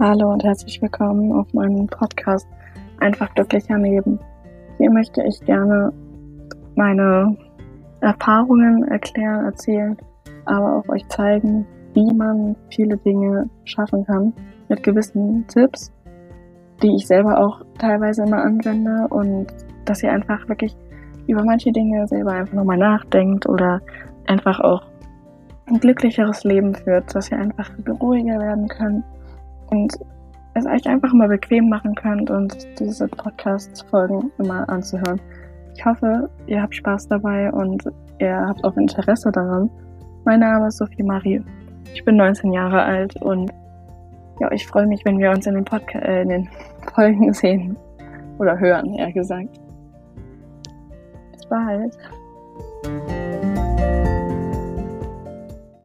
Hallo und herzlich willkommen auf meinem Podcast Einfach glücklicher Leben. Hier möchte ich gerne meine Erfahrungen erklären, erzählen, aber auch euch zeigen, wie man viele Dinge schaffen kann mit gewissen Tipps, die ich selber auch teilweise immer anwende und dass ihr einfach wirklich über manche Dinge selber einfach nochmal nachdenkt oder einfach auch ein glücklicheres Leben führt, dass ihr einfach ruhiger werden könnt und es euch einfach mal bequem machen könnt und diese Podcast-Folgen immer anzuhören. Ich hoffe, ihr habt Spaß dabei und ihr habt auch Interesse daran. Mein Name ist Sophie Marie. Ich bin 19 Jahre alt und ja, ich freue mich, wenn wir uns in den, Podca äh, in den Folgen sehen oder hören, eher gesagt. Bis bald.